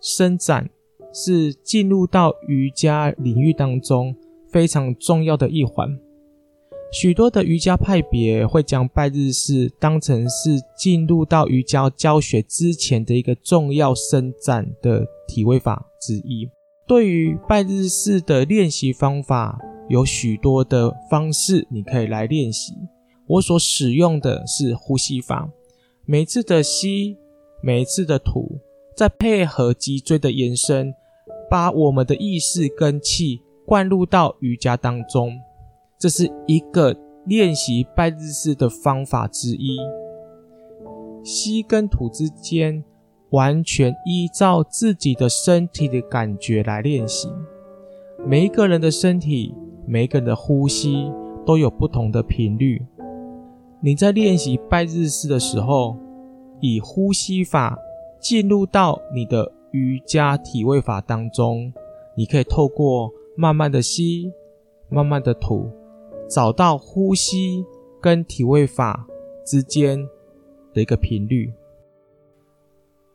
伸展是进入到瑜伽领域当中非常重要的一环。许多的瑜伽派别会将拜日式当成是进入到瑜伽教学之前的一个重要伸展的体位法之一。对于拜日式的练习方法，有许多的方式你可以来练习。我所使用的是呼吸法，每次的吸，每一次的吐，再配合脊椎的延伸，把我们的意识跟气灌入到瑜伽当中。这是一个练习拜日式的方法之一。吸跟吐之间，完全依照自己的身体的感觉来练习。每一个人的身体，每一个人的呼吸都有不同的频率。你在练习拜日式的时候，以呼吸法进入到你的瑜伽体位法当中，你可以透过慢慢的吸，慢慢的吐。找到呼吸跟体位法之间的一个频率。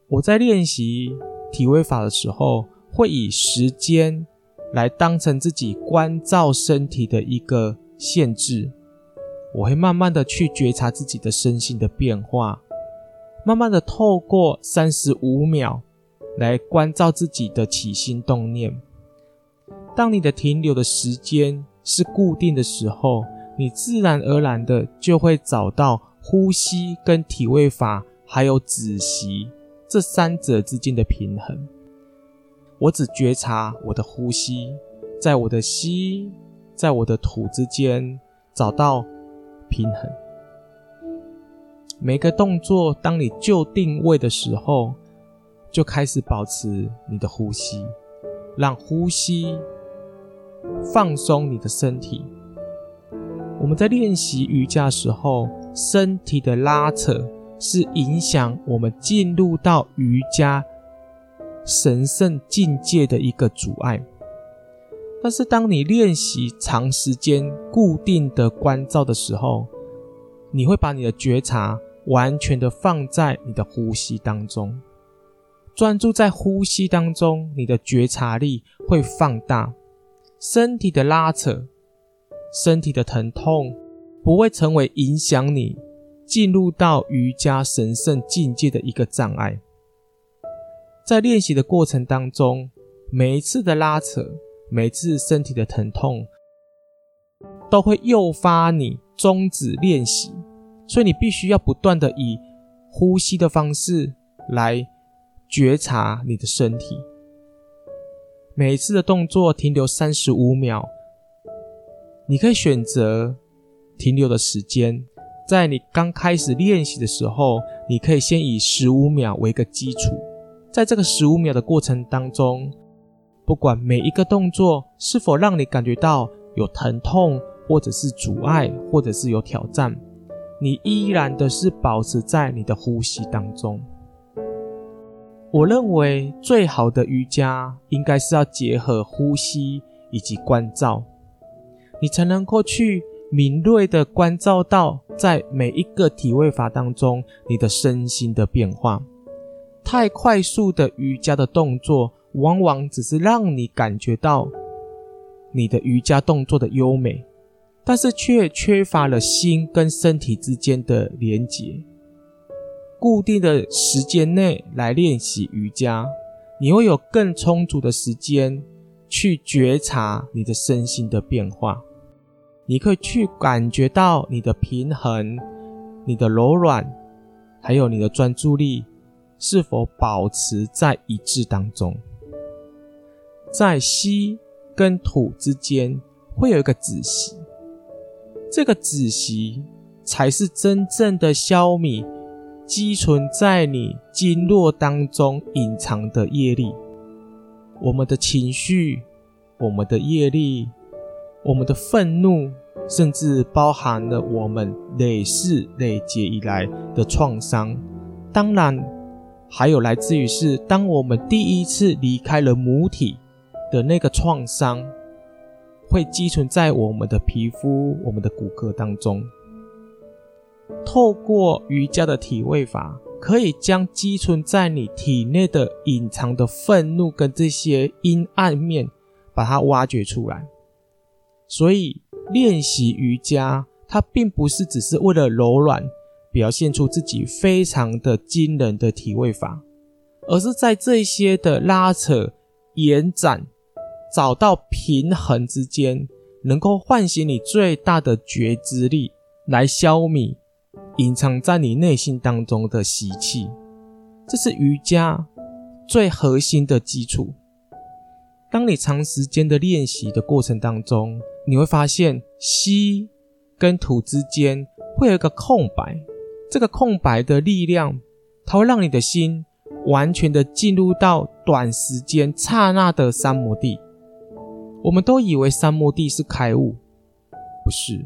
我在练习体位法的时候，会以时间来当成自己关照身体的一个限制。我会慢慢的去觉察自己的身心的变化，慢慢的透过三十五秒来关照自己的起心动念。当你的停留的时间是固定的时候，你自然而然的就会找到呼吸跟体位法，还有止息这三者之间的平衡。我只觉察我的呼吸，在我的吸，在我的吐之间找到平衡。每个动作，当你就定位的时候，就开始保持你的呼吸，让呼吸。放松你的身体。我们在练习瑜伽的时候，身体的拉扯是影响我们进入到瑜伽神圣境界的一个阻碍。但是，当你练习长时间固定的关照的时候，你会把你的觉察完全的放在你的呼吸当中，专注在呼吸当中，你的觉察力会放大。身体的拉扯，身体的疼痛，不会成为影响你进入到瑜伽神圣境界的一个障碍。在练习的过程当中，每一次的拉扯，每次身体的疼痛，都会诱发你终止练习。所以你必须要不断的以呼吸的方式来觉察你的身体。每一次的动作停留三十五秒，你可以选择停留的时间。在你刚开始练习的时候，你可以先以十五秒为一个基础。在这个十五秒的过程当中，不管每一个动作是否让你感觉到有疼痛，或者是阻碍，或者是有挑战，你依然的是保持在你的呼吸当中。我认为最好的瑜伽应该是要结合呼吸以及关照，你才能够去敏锐的关照到在每一个体位法当中你的身心的变化。太快速的瑜伽的动作，往往只是让你感觉到你的瑜伽动作的优美，但是却缺乏了心跟身体之间的连结。固定的时间内来练习瑜伽，你会有更充足的时间去觉察你的身心的变化。你可以去感觉到你的平衡、你的柔软，还有你的专注力是否保持在一致当中。在吸跟吐之间会有一个止息，这个子息才是真正的消弭。积存在你经络当中隐藏的业力，我们的情绪、我们的业力、我们的愤怒，甚至包含了我们累世累劫以来的创伤。当然，还有来自于是当我们第一次离开了母体的那个创伤，会积存在我们的皮肤、我们的骨骼当中。透过瑜伽的体位法，可以将积存在你体内的隐藏的愤怒跟这些阴暗面，把它挖掘出来。所以练习瑜伽，它并不是只是为了柔软，表现出自己非常的惊人的体位法，而是在这些的拉扯、延展、找到平衡之间，能够唤醒你最大的觉知力，来消弭隐藏在你内心当中的习气。这是瑜伽最核心的基础。当你长时间的练习的过程当中，你会发现吸跟吐之间会有一个空白。这个空白的力量，它会让你的心完全的进入到短时间刹那的三摩地。我们都以为三摩地是开悟，不是。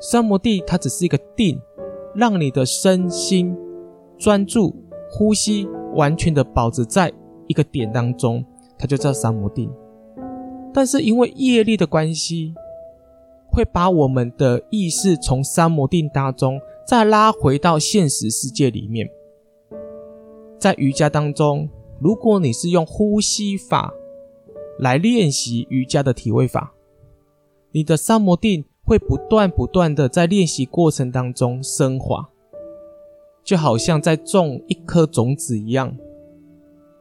三摩地它只是一个定，让你的身心专注呼吸，完全的保持在一个点当中，它就叫三摩地。但是因为业力的关系，会把我们的意识从三摩地当中。再拉回到现实世界里面，在瑜伽当中，如果你是用呼吸法来练习瑜伽的体位法，你的三摩定会不断不断的在练习过程当中升华，就好像在种一颗种子一样。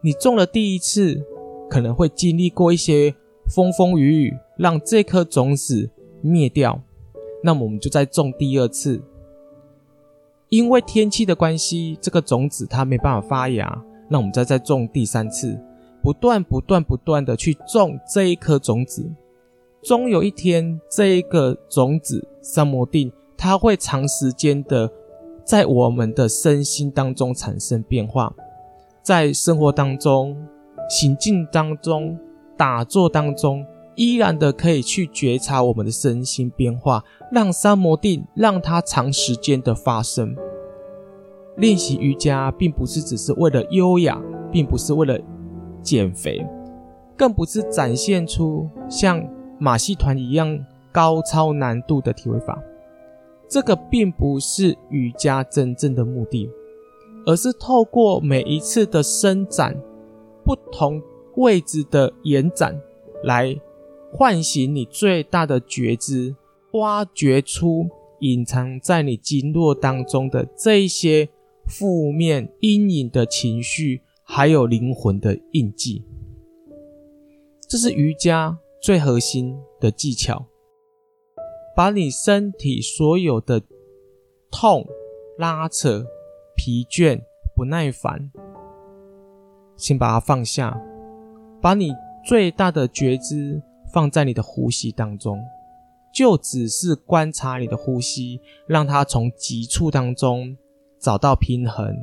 你种了第一次，可能会经历过一些风风雨雨，让这颗种子灭掉，那么我们就再种第二次。因为天气的关系，这个种子它没办法发芽，那我们再再种第三次，不断不断不断的去种这一颗种子，终有一天，这一个种子三摩定，它会长时间的在我们的身心当中产生变化，在生活当中、行进当中、打坐当中，依然的可以去觉察我们的身心变化。让三摩定让它长时间的发生。练习瑜伽并不是只是为了优雅，并不是为了减肥，更不是展现出像马戏团一样高超难度的体位法。这个并不是瑜伽真正的目的，而是透过每一次的伸展，不同位置的延展，来唤醒你最大的觉知。挖掘出隐藏在你经络当中的这一些负面阴影的情绪，还有灵魂的印记，这是瑜伽最核心的技巧。把你身体所有的痛、拉扯、疲倦、不耐烦，先把它放下，把你最大的觉知放在你的呼吸当中。就只是观察你的呼吸，让它从急促当中找到平衡，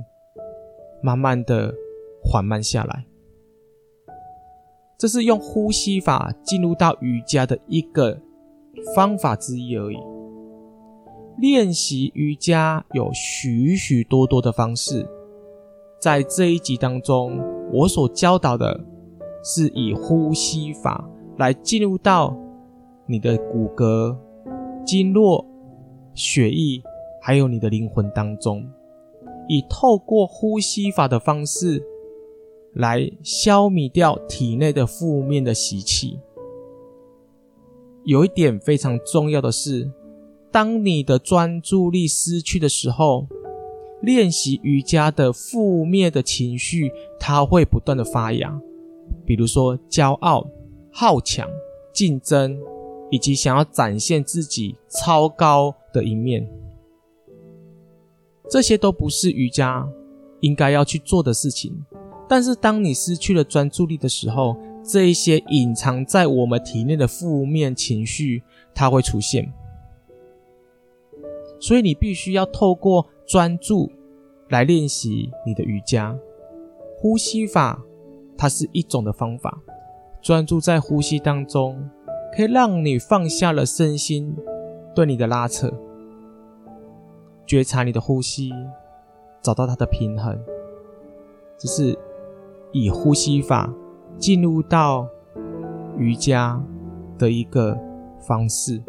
慢慢的缓慢下来。这是用呼吸法进入到瑜伽的一个方法之一而已。练习瑜伽有许许多多的方式，在这一集当中，我所教导的是以呼吸法来进入到。你的骨骼、经络、血液，还有你的灵魂当中，以透过呼吸法的方式来消弭掉体内的负面的习气。有一点非常重要的是，当你的专注力失去的时候，练习瑜伽的负面的情绪，它会不断的发芽，比如说骄傲、好强、竞争。以及想要展现自己超高的一面，这些都不是瑜伽应该要去做的事情。但是，当你失去了专注力的时候，这一些隐藏在我们体内的负面情绪，它会出现。所以，你必须要透过专注来练习你的瑜伽。呼吸法，它是一种的方法，专注在呼吸当中。可以让你放下了身心对你的拉扯，觉察你的呼吸，找到它的平衡。只是以呼吸法进入到瑜伽的一个方式。